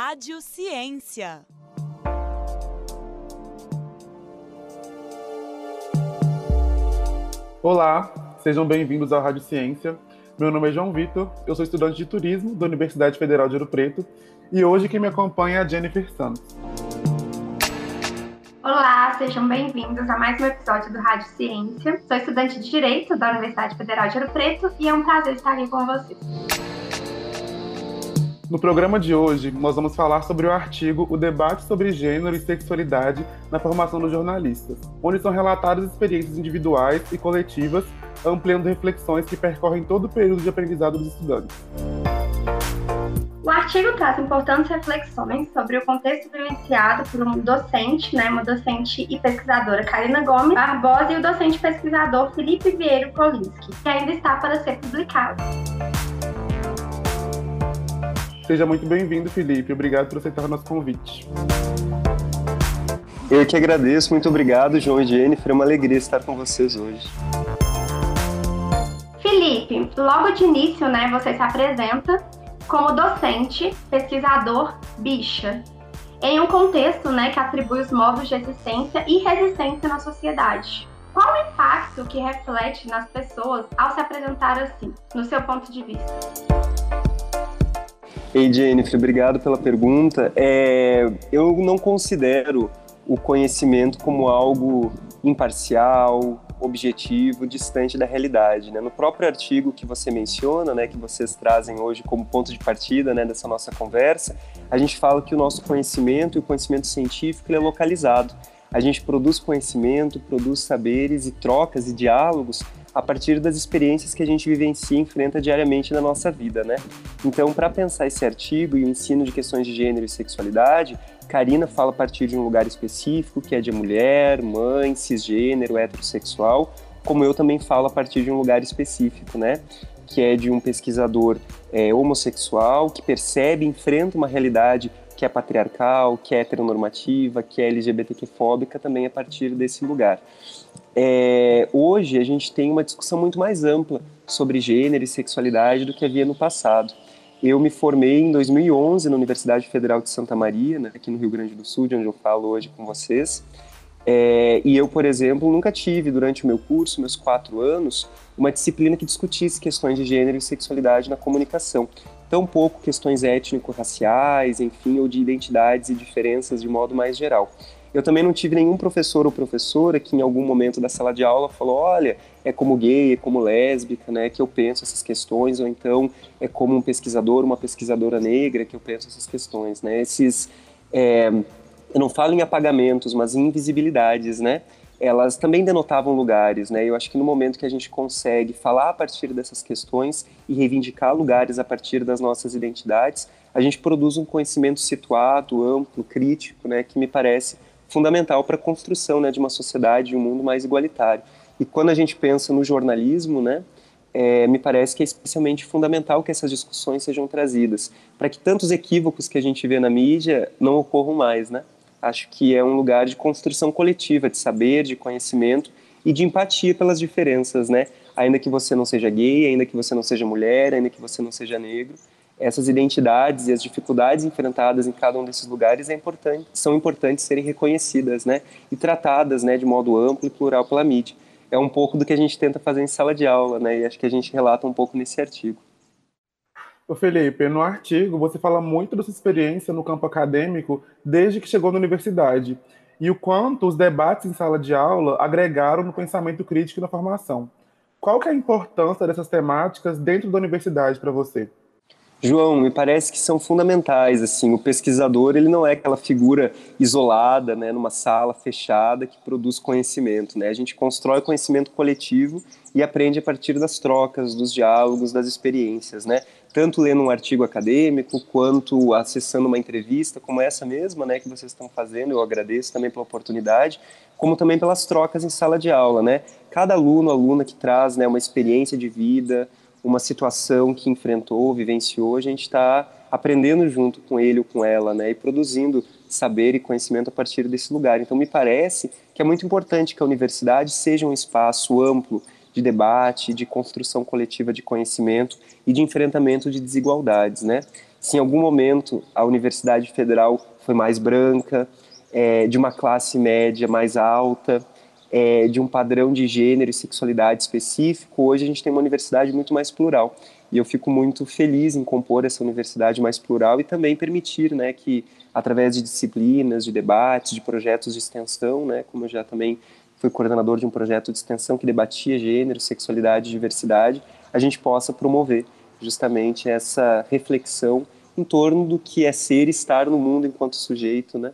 Rádio Ciência. Olá, sejam bem-vindos à Rádio Ciência. Meu nome é João Vitor, eu sou estudante de turismo da Universidade Federal de Ouro Preto e hoje quem me acompanha é a Jennifer Santos. Olá, sejam bem-vindos a mais um episódio do Rádio Ciência. Sou estudante de Direito da Universidade Federal de Ouro Preto e é um prazer estar aqui com vocês. No programa de hoje, nós vamos falar sobre o artigo O Debate sobre Gênero e Sexualidade na Formação dos Jornalistas, onde são relatadas experiências individuais e coletivas, ampliando reflexões que percorrem todo o período de aprendizado dos estudantes. O artigo traz importantes reflexões sobre o contexto vivenciado por um docente, né, uma docente e pesquisadora, Karina Gomes Barbosa, e o docente pesquisador Felipe Vieira Kolinski, que ainda está para ser publicado. Seja muito bem-vindo, Felipe. Obrigado por aceitar o nosso convite. Eu que agradeço. Muito obrigado, João e Jennifer. É uma alegria estar com vocês hoje. Felipe, logo de início, né, você se apresenta como docente, pesquisador, bicha, em um contexto, né, que atribui os modos de existência e resistência na sociedade. Qual o impacto que reflete nas pessoas ao se apresentar assim, no seu ponto de vista? Ei, Jennifer, obrigado pela pergunta. É, eu não considero o conhecimento como algo imparcial, objetivo, distante da realidade. Né? No próprio artigo que você menciona, né, que vocês trazem hoje como ponto de partida né, dessa nossa conversa, a gente fala que o nosso conhecimento e o conhecimento científico é localizado. A gente produz conhecimento, produz saberes e trocas e diálogos a partir das experiências que a gente vivencia e enfrenta diariamente na nossa vida, né? Então, para pensar esse artigo e o ensino de questões de gênero e sexualidade, Karina fala a partir de um lugar específico, que é de mulher, mãe, cisgênero, heterossexual, como eu também falo a partir de um lugar específico, né? Que é de um pesquisador é, homossexual que percebe, enfrenta uma realidade que é patriarcal, que é heteronormativa, que é LGBTQ-fóbica, também a partir desse lugar. É, hoje a gente tem uma discussão muito mais ampla sobre gênero e sexualidade do que havia no passado. Eu me formei em 2011 na Universidade Federal de Santa Maria, né, aqui no Rio Grande do Sul, de onde eu falo hoje com vocês. É, e eu, por exemplo, nunca tive, durante o meu curso, meus quatro anos, uma disciplina que discutisse questões de gênero e sexualidade na comunicação. Tão pouco questões étnico-raciais, enfim, ou de identidades e diferenças de modo mais geral. Eu também não tive nenhum professor ou professora que em algum momento da sala de aula falou, olha, é como gay, é como lésbica, né, que eu penso essas questões, ou então é como um pesquisador, uma pesquisadora negra que eu penso essas questões, né, esses, é, eu não falo em apagamentos, mas em invisibilidades, né, elas também denotavam lugares, né? Eu acho que no momento que a gente consegue falar a partir dessas questões e reivindicar lugares a partir das nossas identidades, a gente produz um conhecimento situado, amplo, crítico, né? Que me parece fundamental para a construção né, de uma sociedade, de um mundo mais igualitário. E quando a gente pensa no jornalismo, né, é, me parece que é especialmente fundamental que essas discussões sejam trazidas, para que tantos equívocos que a gente vê na mídia não ocorram mais, né? Acho que é um lugar de construção coletiva, de saber, de conhecimento e de empatia pelas diferenças, né? Ainda que você não seja gay, ainda que você não seja mulher, ainda que você não seja negro, essas identidades e as dificuldades enfrentadas em cada um desses lugares é importante, são importantes serem reconhecidas, né, e tratadas, né, de modo amplo e plural pela mídia. É um pouco do que a gente tenta fazer em sala de aula, né, e acho que a gente relata um pouco nesse artigo. Ô Felipe, no artigo você fala muito da sua experiência no campo acadêmico desde que chegou na universidade e o quanto os debates em sala de aula agregaram no pensamento crítico e na formação. Qual que é a importância dessas temáticas dentro da universidade para você? João, me parece que são fundamentais, assim, o pesquisador, ele não é aquela figura isolada, né, numa sala fechada que produz conhecimento, né, a gente constrói conhecimento coletivo e aprende a partir das trocas, dos diálogos, das experiências, né, tanto lendo um artigo acadêmico, quanto acessando uma entrevista como essa mesma, né, que vocês estão fazendo, eu agradeço também pela oportunidade, como também pelas trocas em sala de aula, né, cada aluno, aluna que traz, né, uma experiência de vida, uma situação que enfrentou, vivenciou, a gente está aprendendo junto com ele ou com ela, né, e produzindo saber e conhecimento a partir desse lugar. Então, me parece que é muito importante que a universidade seja um espaço amplo de debate, de construção coletiva de conhecimento e de enfrentamento de desigualdades, né? Se em algum momento a Universidade Federal foi mais branca, é, de uma classe média mais alta, é, de um padrão de gênero e sexualidade específico, hoje a gente tem uma universidade muito mais plural. E eu fico muito feliz em compor essa universidade mais plural e também permitir né, que, através de disciplinas, de debates, de projetos de extensão, né, como eu já também fui coordenador de um projeto de extensão que debatia gênero, sexualidade e diversidade, a gente possa promover justamente essa reflexão em torno do que é ser e estar no mundo enquanto sujeito, né?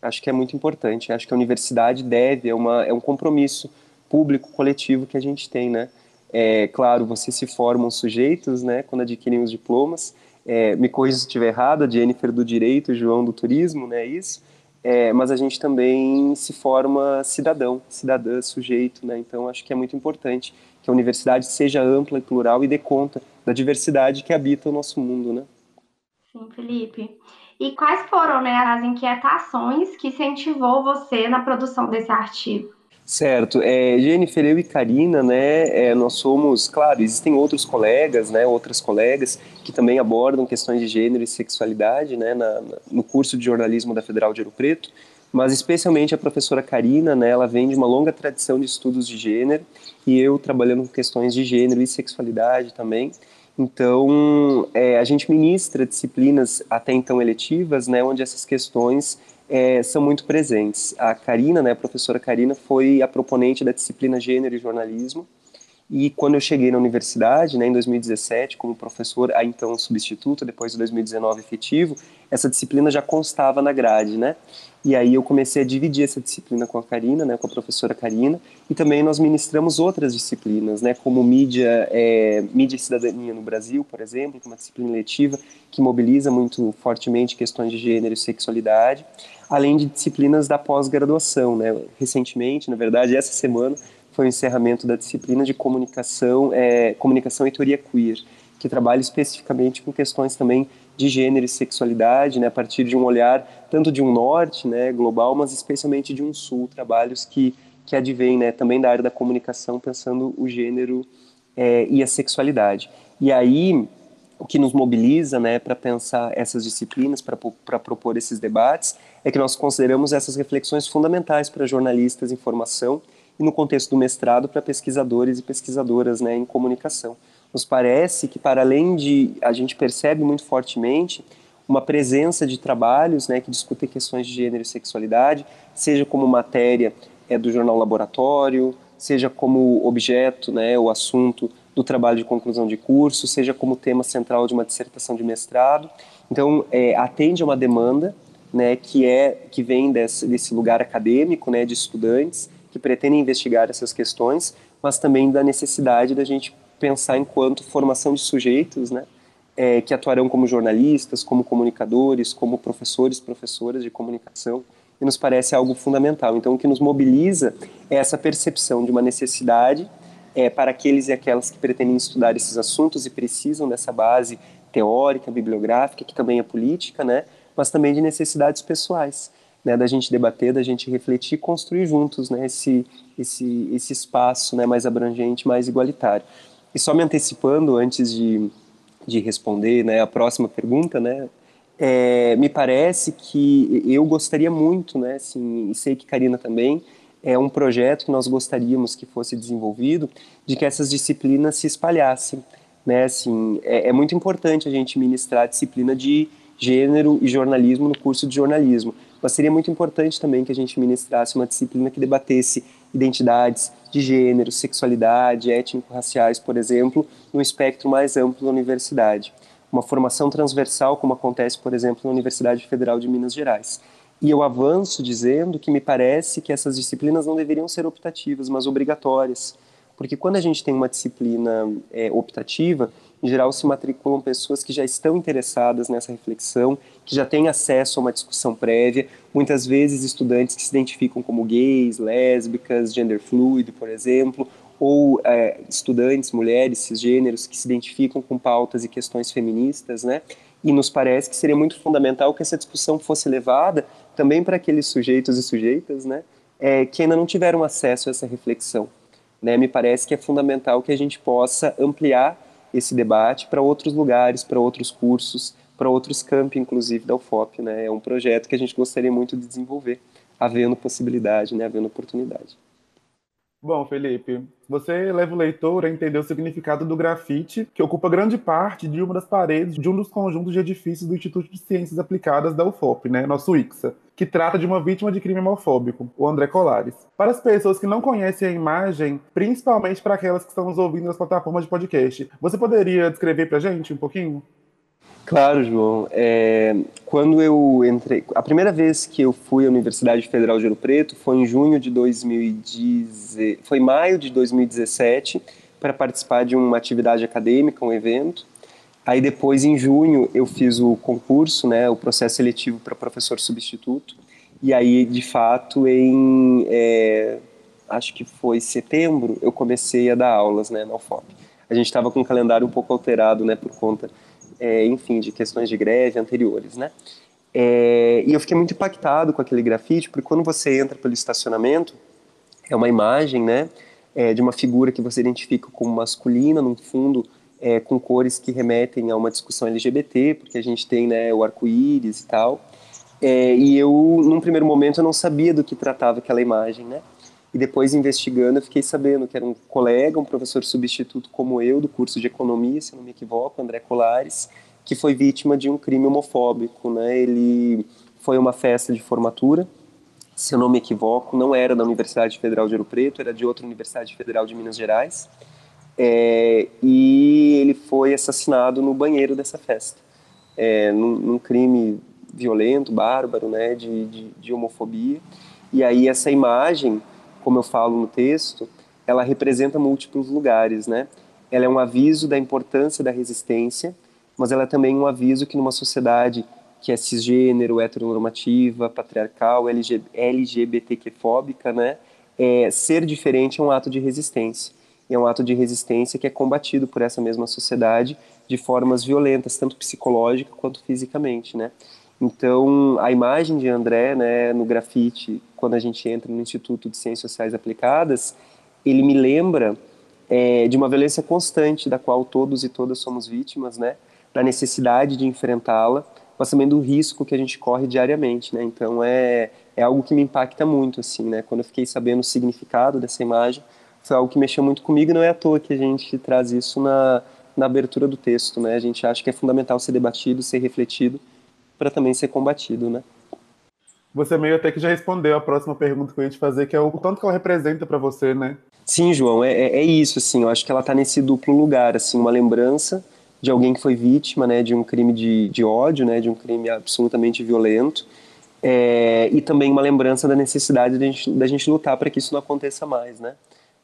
Acho que é muito importante. Acho que a universidade deve, é, uma, é um compromisso público, coletivo que a gente tem, né? É, claro, vocês se formam sujeitos, né, quando adquirem os diplomas. É, me corrija se estiver errado, a Jennifer do Direito, João do Turismo, né, isso. É, mas a gente também se forma cidadão, cidadã, sujeito, né? Então acho que é muito importante que a universidade seja ampla e plural e dê conta da diversidade que habita o nosso mundo, né? Sim, Felipe. E quais foram né, as inquietações que incentivou você na produção desse artigo? Certo. É, Jennifer, eu e Karina, né, é, nós somos, claro, existem outros colegas, né, outras colegas que também abordam questões de gênero e sexualidade, né, na, no curso de jornalismo da Federal de Ouro Preto, mas especialmente a professora Karina, né, ela vem de uma longa tradição de estudos de gênero e eu trabalhando com questões de gênero e sexualidade também. Então, é, a gente ministra disciplinas até então eletivas, né, onde essas questões é, são muito presentes. A Karina, né, a professora Karina, foi a proponente da disciplina Gênero e Jornalismo. E quando eu cheguei na universidade, né, em 2017, como professor, a então substituto, depois de 2019 efetivo, essa disciplina já constava na grade, né? E aí eu comecei a dividir essa disciplina com a Karina, né, com a professora Karina, e também nós ministramos outras disciplinas, né, como mídia, é, mídia e cidadania no Brasil, por exemplo, que é uma disciplina letiva que mobiliza muito fortemente questões de gênero e sexualidade além de disciplinas da pós-graduação. Né? Recentemente, na verdade, essa semana, foi o encerramento da disciplina de comunicação, é, comunicação e teoria queer, que trabalha especificamente com questões também de gênero e sexualidade, né, a partir de um olhar tanto de um norte, né, global, mas especialmente de um sul, trabalhos que que advêm, né, também da área da comunicação, pensando o gênero é, e a sexualidade. E aí o que nos mobiliza né, para pensar essas disciplinas, para propor esses debates, é que nós consideramos essas reflexões fundamentais para jornalistas em formação e, no contexto do mestrado, para pesquisadores e pesquisadoras né, em comunicação. Nos parece que, para além de. a gente percebe muito fortemente uma presença de trabalhos né, que discutem questões de gênero e sexualidade, seja como matéria é, do jornal Laboratório, seja como objeto, né, o assunto do trabalho de conclusão de curso, seja como tema central de uma dissertação de mestrado. Então, é, atende a uma demanda né, que é que vem desse, desse lugar acadêmico, né, de estudantes que pretendem investigar essas questões, mas também da necessidade da gente pensar enquanto formação de sujeitos, né, é, que atuarão como jornalistas, como comunicadores, como professores, professoras de comunicação, e nos parece algo fundamental. Então, o que nos mobiliza é essa percepção de uma necessidade é, para aqueles e aquelas que pretendem estudar esses assuntos e precisam dessa base teórica, bibliográfica, que também é política, né, mas também de necessidades pessoais, né, da gente debater, da gente refletir e construir juntos né, esse, esse, esse espaço né, mais abrangente, mais igualitário. E só me antecipando antes de, de responder né, a próxima pergunta, né, é, me parece que eu gostaria muito, né, assim, e sei que Karina também, é um projeto que nós gostaríamos que fosse desenvolvido, de que essas disciplinas se espalhassem. Né? Assim, é, é muito importante a gente ministrar a disciplina de gênero e jornalismo no curso de jornalismo, mas seria muito importante também que a gente ministrasse uma disciplina que debatesse identidades de gênero, sexualidade, étnico-raciais, por exemplo, no espectro mais amplo da universidade. Uma formação transversal, como acontece, por exemplo, na Universidade Federal de Minas Gerais. E eu avanço dizendo que me parece que essas disciplinas não deveriam ser optativas, mas obrigatórias. Porque quando a gente tem uma disciplina é, optativa, em geral se matriculam pessoas que já estão interessadas nessa reflexão, que já têm acesso a uma discussão prévia, muitas vezes estudantes que se identificam como gays, lésbicas, gender fluid, por exemplo, ou é, estudantes, mulheres, cisgêneros, que se identificam com pautas e questões feministas, né? E nos parece que seria muito fundamental que essa discussão fosse levada também para aqueles sujeitos e sujeitas, né, é, que ainda não tiveram acesso a essa reflexão. Né? Me parece que é fundamental que a gente possa ampliar esse debate para outros lugares, para outros cursos, para outros campi, inclusive da UFOP. Né? É um projeto que a gente gostaria muito de desenvolver, havendo possibilidade, né? havendo oportunidade. Bom, Felipe, você leva o leitor a entender o significado do grafite, que ocupa grande parte de uma das paredes de um dos conjuntos de edifícios do Instituto de Ciências Aplicadas da UFOP, né, nosso ICSA, que trata de uma vítima de crime homofóbico, o André Colares. Para as pessoas que não conhecem a imagem, principalmente para aquelas que estão nos ouvindo nas plataformas de podcast, você poderia descrever para a gente um pouquinho? Claro, João. É, quando eu entrei, a primeira vez que eu fui à Universidade Federal de Ouro Preto foi em junho de 2010, foi maio de 2017 para participar de uma atividade acadêmica, um evento. Aí depois, em junho, eu fiz o concurso, né, o processo seletivo para professor substituto. E aí, de fato, em é, acho que foi setembro, eu comecei a dar aulas, né, na UFOP. A gente estava com o calendário um pouco alterado, né, por conta é, enfim, de questões de greve anteriores, né? É, e eu fiquei muito impactado com aquele grafite, porque quando você entra pelo estacionamento, é uma imagem, né, é, de uma figura que você identifica como masculina, num fundo é, com cores que remetem a uma discussão LGBT, porque a gente tem, né, o arco-íris e tal. É, e eu, num primeiro momento, eu não sabia do que tratava aquela imagem, né? E depois, investigando, eu fiquei sabendo que era um colega, um professor substituto como eu, do curso de economia, se não me equivoco, André Colares, que foi vítima de um crime homofóbico. Né? Ele foi uma festa de formatura, se eu não me equivoco, não era da Universidade Federal de Ouro Preto, era de outra Universidade Federal de Minas Gerais. É, e ele foi assassinado no banheiro dessa festa, é, num, num, crime violento, bárbaro, né, de, de, de homofobia. E aí essa imagem como eu falo no texto, ela representa múltiplos lugares, né? Ela é um aviso da importância da resistência, mas ela é também um aviso que numa sociedade que é cisgênero, heteronormativa, patriarcal, LGBTQ-fóbica, né? É, ser diferente é um ato de resistência. E é um ato de resistência que é combatido por essa mesma sociedade de formas violentas, tanto psicológica quanto fisicamente, né? Então, a imagem de André, né, no grafite, quando a gente entra no Instituto de Ciências Sociais Aplicadas, ele me lembra é, de uma violência constante da qual todos e todas somos vítimas, né, da necessidade de enfrentá-la, mas também do risco que a gente corre diariamente, né. Então, é, é algo que me impacta muito, assim, né. Quando eu fiquei sabendo o significado dessa imagem, algo que mexeu muito comigo. E não é à toa que a gente traz isso na na abertura do texto, né. A gente acha que é fundamental ser debatido, ser refletido para também ser combatido, né? Você meio até que já respondeu a próxima pergunta que eu ia te fazer, que é o tanto que ela representa para você, né? Sim, João, é, é, é isso, assim, eu acho que ela está nesse duplo lugar, assim, uma lembrança de alguém que foi vítima, né, de um crime de, de ódio, né, de um crime absolutamente violento, é, e também uma lembrança da necessidade da gente, da gente lutar para que isso não aconteça mais, né?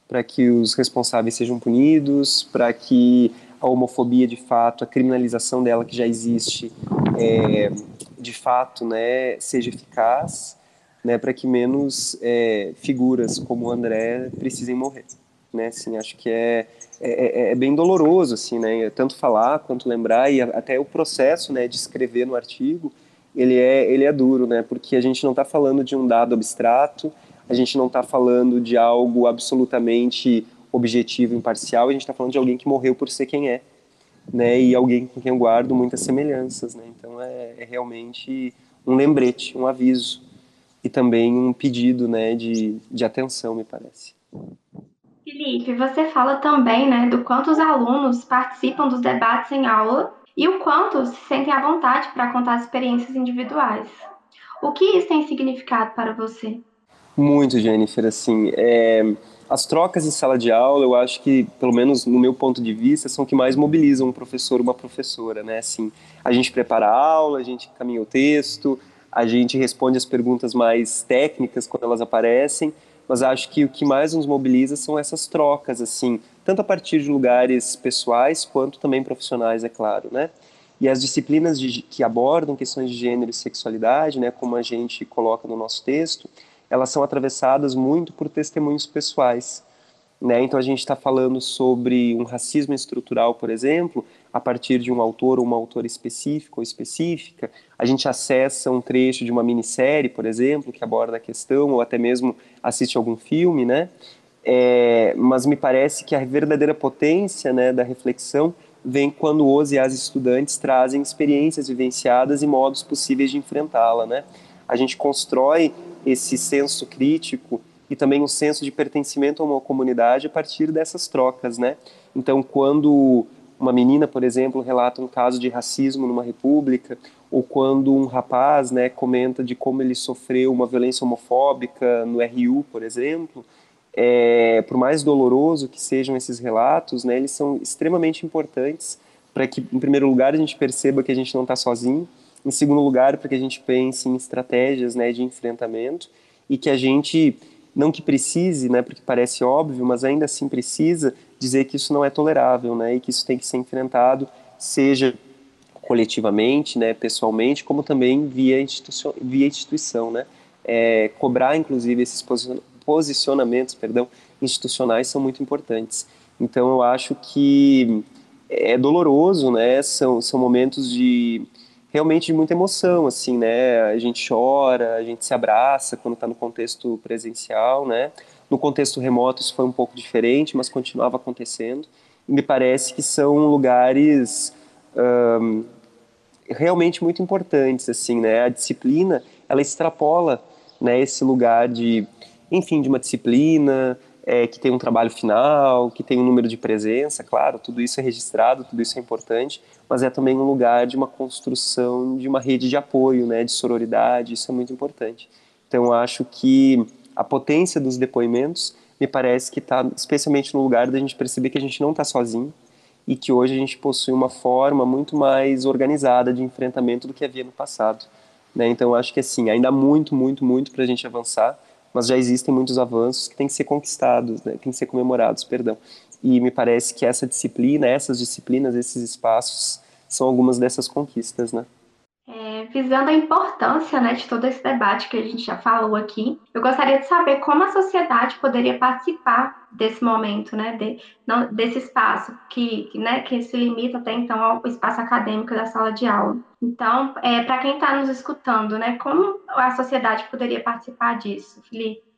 Para que os responsáveis sejam punidos, para que a homofobia de fato, a criminalização dela que já existe, é, de fato, né, seja eficaz, né, para que menos é, figuras como o André precisem morrer, né, assim, acho que é, é, é, é, bem doloroso, assim, né, tanto falar quanto lembrar e até o processo, né, de escrever no artigo, ele é, ele é duro, né, porque a gente não está falando de um dado abstrato, a gente não está falando de algo absolutamente objetivo, imparcial, a gente está falando de alguém que morreu por ser quem é, né, e alguém com quem eu guardo muitas semelhanças, né, então é, é realmente um lembrete, um aviso e também um pedido, né, de, de atenção, me parece. Felipe, você fala também, né, do quanto os alunos participam dos debates em aula e o quanto se sentem à vontade para contar experiências individuais. O que isso tem significado para você? Muito, Jennifer, assim, é as trocas em sala de aula, eu acho que, pelo menos no meu ponto de vista, são que mais mobilizam um professor uma professora, né? Assim, a gente prepara a aula, a gente caminha o texto, a gente responde as perguntas mais técnicas quando elas aparecem, mas acho que o que mais nos mobiliza são essas trocas, assim, tanto a partir de lugares pessoais quanto também profissionais, é claro, né? E as disciplinas de, que abordam questões de gênero e sexualidade, né, como a gente coloca no nosso texto, elas são atravessadas muito por testemunhos pessoais. Né? Então a gente está falando sobre um racismo estrutural, por exemplo, a partir de um autor ou uma autora específico ou específica. A gente acessa um trecho de uma minissérie, por exemplo, que aborda a questão, ou até mesmo assiste algum filme, né? É, mas me parece que a verdadeira potência né, da reflexão vem quando os e as estudantes trazem experiências vivenciadas e modos possíveis de enfrentá-la, né? A gente constrói esse senso crítico e também um senso de pertencimento a uma comunidade a partir dessas trocas, né? Então, quando uma menina, por exemplo, relata um caso de racismo numa república, ou quando um rapaz, né, comenta de como ele sofreu uma violência homofóbica no RU, por exemplo, é, por mais doloroso que sejam esses relatos, né, eles são extremamente importantes para que, em primeiro lugar, a gente perceba que a gente não está sozinho, em segundo lugar, para que a gente pense em estratégias né, de enfrentamento e que a gente, não que precise, né, porque parece óbvio, mas ainda assim precisa dizer que isso não é tolerável né, e que isso tem que ser enfrentado, seja coletivamente, né, pessoalmente, como também via, instituição, via instituição, né, é, cobrar inclusive esses posicionamentos perdão, institucionais são muito importantes. Então eu acho que é doloroso, né? São, são momentos de realmente de muita emoção, assim, né? A gente chora, a gente se abraça quando está no contexto presencial, né? No contexto remoto isso foi um pouco diferente, mas continuava acontecendo. E me parece que são lugares um, realmente muito importantes, assim, né? A disciplina ela extrapola, né? Esse lugar de enfim, de uma disciplina, é, que tem um trabalho final, que tem um número de presença, claro, tudo isso é registrado, tudo isso é importante, mas é também um lugar de uma construção de uma rede de apoio, né, de sororidade, isso é muito importante. Então, acho que a potência dos depoimentos me parece que está especialmente no lugar da gente perceber que a gente não está sozinho e que hoje a gente possui uma forma muito mais organizada de enfrentamento do que havia no passado. Né? Então, acho que assim, ainda há muito, muito, muito para a gente avançar, mas já existem muitos avanços que têm que ser conquistados, né, têm que ser comemorados, perdão. E me parece que essa disciplina, essas disciplinas, esses espaços são algumas dessas conquistas, né? É, visando a importância né, de todo esse debate que a gente já falou aqui, eu gostaria de saber como a sociedade poderia participar desse momento, né, de, não, desse espaço que, né, que se limita até então ao espaço acadêmico da sala de aula. Então, é, para quem está nos escutando, né, como a sociedade poderia participar disso, Felipe?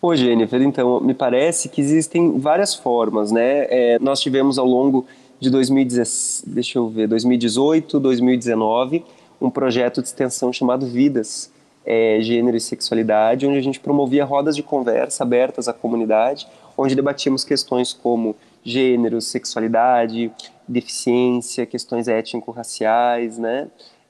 Ô, Jennifer, então, me parece que existem várias formas, né? É, nós tivemos ao longo de 2010, deixa eu ver, 2018, 2019, um projeto de extensão chamado Vidas, é, Gênero e Sexualidade, onde a gente promovia rodas de conversa abertas à comunidade, onde debatíamos questões como gênero, sexualidade, deficiência, questões étnico-raciais, né?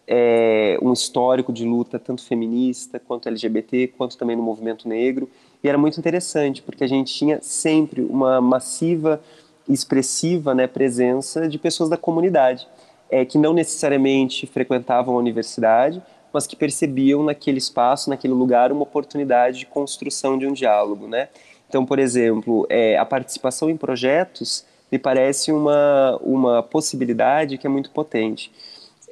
É, um histórico de luta tanto feminista quanto LGBT, quanto também no movimento negro. E era muito interessante, porque a gente tinha sempre uma massiva e expressiva né, presença de pessoas da comunidade é, que não necessariamente frequentavam a universidade, mas que percebiam naquele espaço, naquele lugar, uma oportunidade de construção de um diálogo, né? Então, por exemplo, é, a participação em projetos me parece uma, uma possibilidade que é muito potente.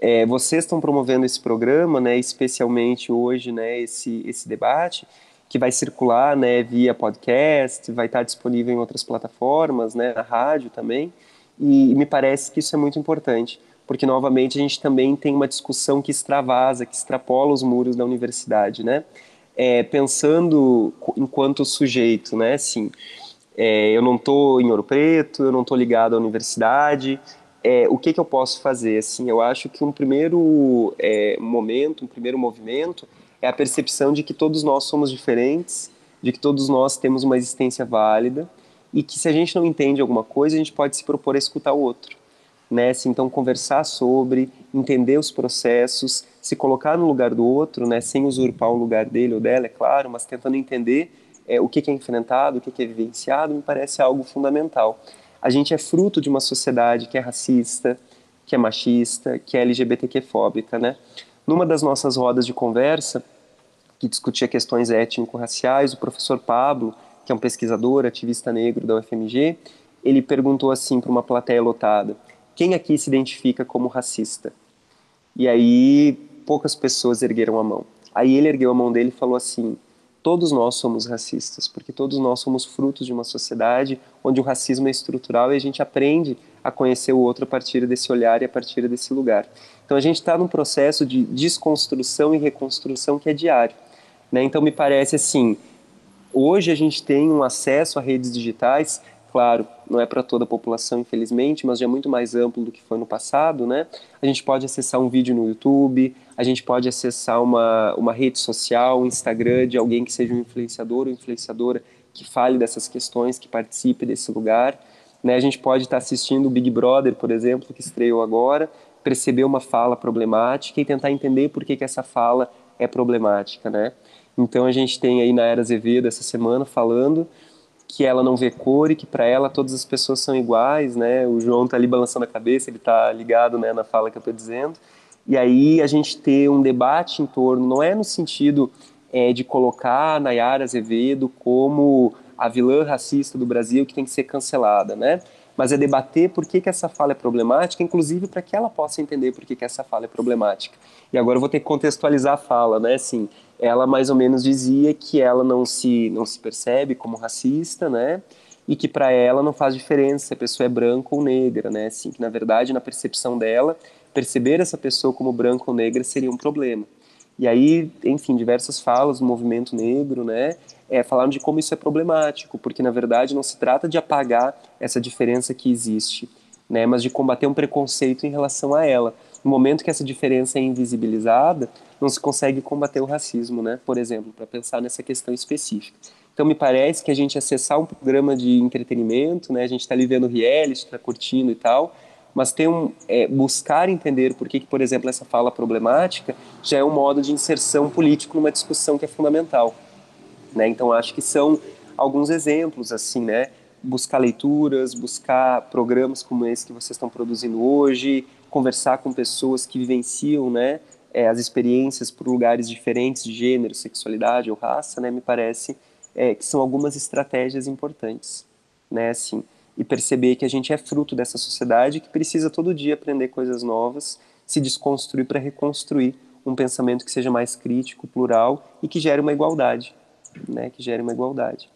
É, vocês estão promovendo esse programa, né, especialmente hoje, né, esse, esse debate, que vai circular né, via podcast, vai estar disponível em outras plataformas, né, na rádio também, e, me parece que isso é muito importante porque novamente a gente também tem uma discussão que extravasa, que extrapola os muros da universidade, né? É, pensando enquanto sujeito, né? Assim, é, eu não estou em Ouro Preto, eu não estou ligado à universidade. É, o que, que eu posso fazer? Assim, eu acho que um primeiro é, momento, um primeiro movimento é a percepção de que todos nós somos diferentes, de que todos nós temos uma existência válida e que se a gente não entende alguma coisa, a gente pode se propor a escutar o outro né? Se então conversar sobre, entender os processos, se colocar no lugar do outro, né? Sem usurpar o lugar dele ou dela, é claro, mas tentando entender é, o que, é enfrentado, o que, que é vivenciado, me parece algo fundamental. A gente é fruto de uma sociedade que é racista, que é machista, que é LGBTQ-fóbica, né? Numa das nossas rodas de conversa, que discutia questões étnico-raciais, o professor Pablo, que é um pesquisador, ativista negro da UFMG, ele perguntou assim para uma plateia lotada: quem aqui se identifica como racista? E aí poucas pessoas ergueram a mão. Aí ele ergueu a mão dele e falou assim: todos nós somos racistas, porque todos nós somos frutos de uma sociedade onde o racismo é estrutural e a gente aprende a conhecer o outro a partir desse olhar e a partir desse lugar. Então a gente está num processo de desconstrução e reconstrução que é diário. Né? Então me parece assim, hoje a gente tem um acesso a redes digitais claro, não é para toda a população, infelizmente, mas já é muito mais amplo do que foi no passado, né? A gente pode acessar um vídeo no YouTube, a gente pode acessar uma, uma rede social, um Instagram de alguém que seja um influenciador ou influenciadora que fale dessas questões, que participe desse lugar. Né? A gente pode estar assistindo o Big Brother, por exemplo, que estreou agora, perceber uma fala problemática e tentar entender por que, que essa fala é problemática, né? Então a gente tem aí na Era Azevedo essa semana falando que ela não vê cor e que para ela todas as pessoas são iguais, né? O João tá ali balançando a cabeça, ele tá ligado, né, na fala que eu tô dizendo. E aí a gente ter um debate em torno, não é no sentido é, de colocar Nayara Azevedo como a vilã racista do Brasil que tem que ser cancelada, né? Mas é debater por que, que essa fala é problemática, inclusive para que ela possa entender por que, que essa fala é problemática. E agora eu vou ter que contextualizar a fala, né? Assim, ela mais ou menos dizia que ela não se, não se percebe como racista, né? E que para ela não faz diferença se a pessoa é branca ou negra, né? Assim, que na verdade, na percepção dela, perceber essa pessoa como branca ou negra seria um problema. E aí, enfim, diversas falas do movimento negro, né? É, falaram de como isso é problemático, porque na verdade não se trata de apagar essa diferença que existe, né? Mas de combater um preconceito em relação a ela. No momento que essa diferença é invisibilizada, não se consegue combater o racismo, né? Por exemplo, para pensar nessa questão específica. Então me parece que a gente acessar um programa de entretenimento, né? A gente está ali vendo reality, está curtindo e tal, mas tem um é, buscar entender por que, que, por exemplo, essa fala problemática já é um modo de inserção político numa discussão que é fundamental, né? Então acho que são alguns exemplos assim, né? Buscar leituras, buscar programas como esse que vocês estão produzindo hoje, conversar com pessoas que vivenciam, né, é, as experiências por lugares diferentes de gênero, sexualidade ou raça, né, me parece é, que são algumas estratégias importantes, né, assim, e perceber que a gente é fruto dessa sociedade que precisa todo dia aprender coisas novas, se desconstruir para reconstruir um pensamento que seja mais crítico, plural e que gere uma igualdade, né, que gere uma igualdade.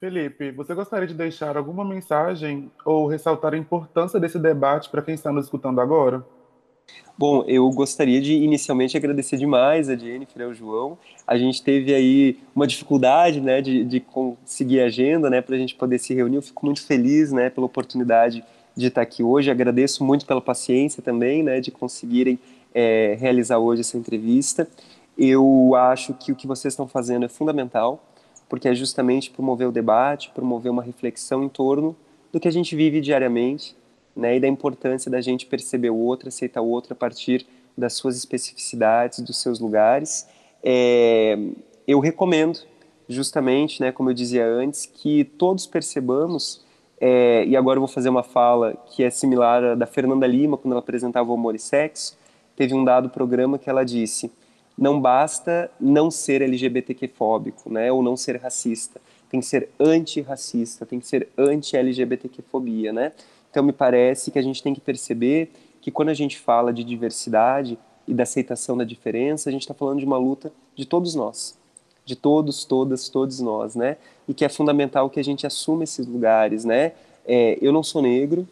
Felipe, você gostaria de deixar alguma mensagem ou ressaltar a importância desse debate para quem está nos escutando agora? Bom, eu gostaria de inicialmente agradecer demais a Jennifer e ao João. A gente teve aí uma dificuldade, né, de, de conseguir agenda, né, para a gente poder se reunir. Eu fico muito feliz, né, pela oportunidade de estar aqui hoje. Agradeço muito pela paciência também, né, de conseguirem é, realizar hoje essa entrevista. Eu acho que o que vocês estão fazendo é fundamental porque é justamente promover o debate, promover uma reflexão em torno do que a gente vive diariamente, né, e da importância da gente perceber o outro, aceitar o outro a partir das suas especificidades, dos seus lugares. É, eu recomendo, justamente, né, como eu dizia antes, que todos percebamos, é, e agora eu vou fazer uma fala que é similar à da Fernanda Lima, quando ela apresentava o Amor e Sexo, teve um dado programa que ela disse não basta não ser LGBTQ-fóbico, né, ou não ser racista. Tem que ser antirracista, tem que ser anti-LGBTQ-fobia, né? Então me parece que a gente tem que perceber que quando a gente fala de diversidade e da aceitação da diferença, a gente está falando de uma luta de todos nós, de todos, todas, todos nós, né? E que é fundamental que a gente assuma esses lugares, né? É, eu não sou negro,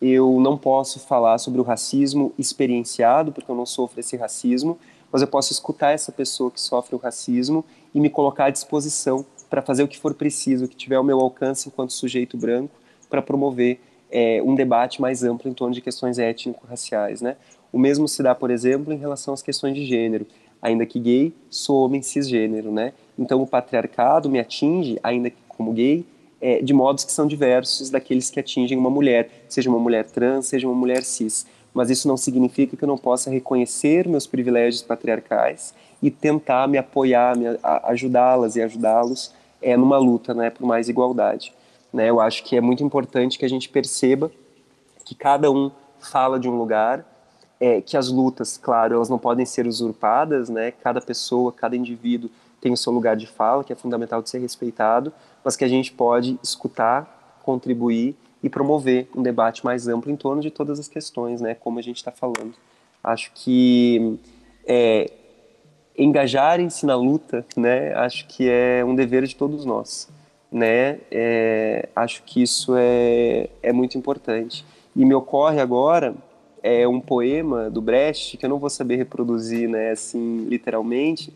eu não posso falar sobre o racismo experienciado, porque eu não sofro esse racismo, mas eu posso escutar essa pessoa que sofre o racismo e me colocar à disposição para fazer o que for preciso, que tiver ao meu alcance enquanto sujeito branco, para promover é, um debate mais amplo em torno de questões étnico-raciais. Né? O mesmo se dá, por exemplo, em relação às questões de gênero. Ainda que gay, sou homem cisgênero. Né? Então o patriarcado me atinge, ainda que como gay, é, de modos que são diversos daqueles que atingem uma mulher, seja uma mulher trans, seja uma mulher cis mas isso não significa que eu não possa reconhecer meus privilégios patriarcais e tentar me apoiar, me ajudá-las e ajudá-los é numa luta, né, por mais igualdade. Né? Eu acho que é muito importante que a gente perceba que cada um fala de um lugar, é, que as lutas, claro, elas não podem ser usurpadas, né? Cada pessoa, cada indivíduo tem o seu lugar de fala, que é fundamental de ser respeitado, mas que a gente pode escutar, contribuir e promover um debate mais amplo em torno de todas as questões, né, como a gente está falando. Acho que é, engajarem-se na luta, né, acho que é um dever de todos nós, né, é, acho que isso é, é muito importante. E me ocorre agora é um poema do Brecht que eu não vou saber reproduzir, né, assim, literalmente,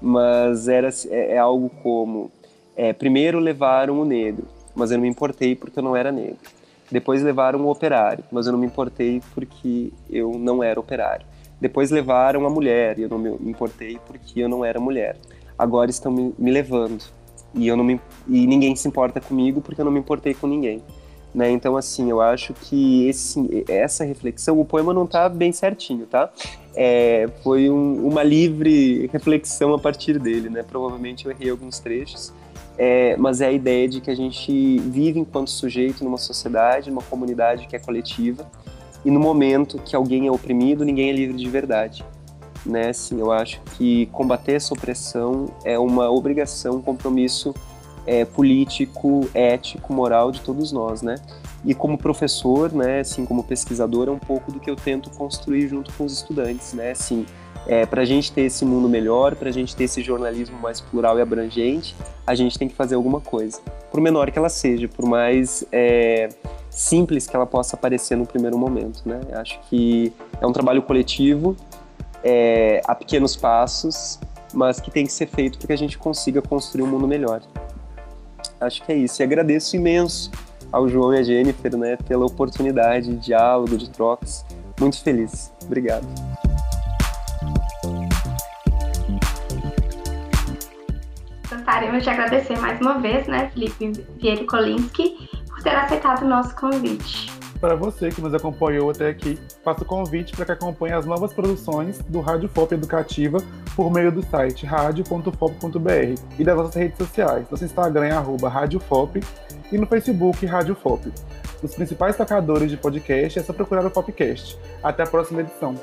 mas era é, é algo como é, primeiro levaram o negro, mas eu não me importei porque eu não era negro. Depois levaram o operário, mas eu não me importei porque eu não era operário. Depois levaram a mulher e eu não me importei porque eu não era mulher. Agora estão me, me levando e eu não me, e ninguém se importa comigo porque eu não me importei com ninguém. Né? Então, assim, eu acho que esse, essa reflexão, o poema não está bem certinho, tá? É, foi um, uma livre reflexão a partir dele, né? Provavelmente eu errei alguns trechos, é, mas é a ideia de que a gente vive enquanto sujeito numa sociedade, numa comunidade que é coletiva, e no momento que alguém é oprimido, ninguém é livre de verdade. Né? Assim, eu acho que combater essa opressão é uma obrigação, um compromisso é, político, ético, moral de todos nós, né? E como professor, né, assim, como pesquisador, é um pouco do que eu tento construir junto com os estudantes, né? Assim, é, para a gente ter esse mundo melhor, para a gente ter esse jornalismo mais plural e abrangente, a gente tem que fazer alguma coisa, por menor que ela seja, por mais é, simples que ela possa parecer no primeiro momento, né? Acho que é um trabalho coletivo, é, a pequenos passos, mas que tem que ser feito para que a gente consiga construir um mundo melhor acho que é isso. E agradeço imenso ao João e à Jennifer, né, pela oportunidade de diálogo, de trocas. Muito feliz. Obrigado. Gostaríamos de agradecer mais uma vez, né, Felipe Vieira Kolinski, por ter aceitado o nosso convite. Para você que nos acompanhou até aqui, faço o convite para que acompanhe as novas produções do Rádio FOP Educativa por meio do site radio.fop.br e das nossas redes sociais. Nosso Instagram é arroba radiofop e no Facebook Rádio FOP. Os principais tocadores de podcast é só procurar o Popcast. Até a próxima edição.